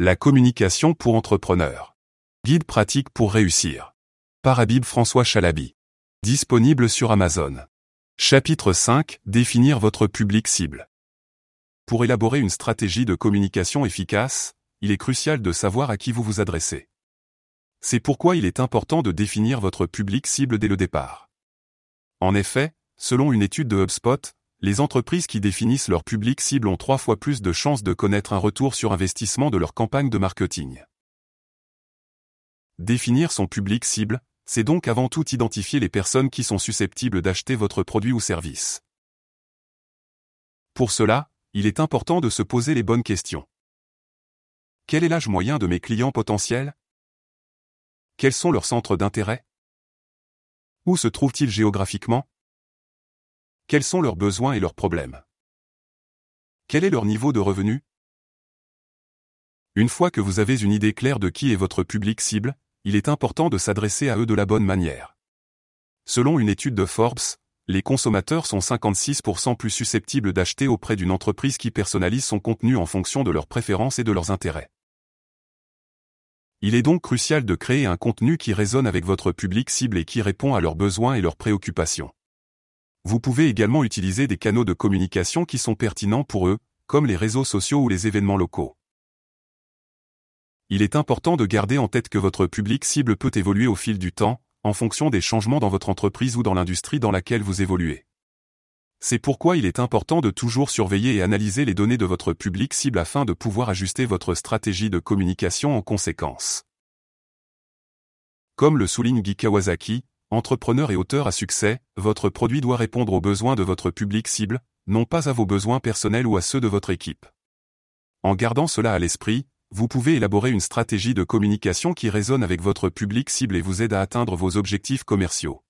La communication pour entrepreneurs. Guide pratique pour réussir. Par Habib François Chalabi. Disponible sur Amazon. Chapitre 5. Définir votre public cible. Pour élaborer une stratégie de communication efficace, il est crucial de savoir à qui vous vous adressez. C'est pourquoi il est important de définir votre public cible dès le départ. En effet, selon une étude de HubSpot, les entreprises qui définissent leur public cible ont trois fois plus de chances de connaître un retour sur investissement de leur campagne de marketing. Définir son public cible, c'est donc avant tout identifier les personnes qui sont susceptibles d'acheter votre produit ou service. Pour cela, il est important de se poser les bonnes questions. Quel est l'âge moyen de mes clients potentiels? Quels sont leurs centres d'intérêt? Où se trouvent-ils géographiquement? Quels sont leurs besoins et leurs problèmes? Quel est leur niveau de revenu? Une fois que vous avez une idée claire de qui est votre public cible, il est important de s'adresser à eux de la bonne manière. Selon une étude de Forbes, les consommateurs sont 56% plus susceptibles d'acheter auprès d'une entreprise qui personnalise son contenu en fonction de leurs préférences et de leurs intérêts. Il est donc crucial de créer un contenu qui résonne avec votre public cible et qui répond à leurs besoins et leurs préoccupations. Vous pouvez également utiliser des canaux de communication qui sont pertinents pour eux, comme les réseaux sociaux ou les événements locaux il est important de garder en tête que votre public cible peut évoluer au fil du temps, en fonction des changements dans votre entreprise ou dans l'industrie dans laquelle vous évoluez. C'est pourquoi il est important de toujours surveiller et analyser les données de votre public cible afin de pouvoir ajuster votre stratégie de communication en conséquence. Comme le souligne Guy Kawasaki, entrepreneur et auteur à succès, votre produit doit répondre aux besoins de votre public cible, non pas à vos besoins personnels ou à ceux de votre équipe. En gardant cela à l'esprit, vous pouvez élaborer une stratégie de communication qui résonne avec votre public cible et vous aide à atteindre vos objectifs commerciaux.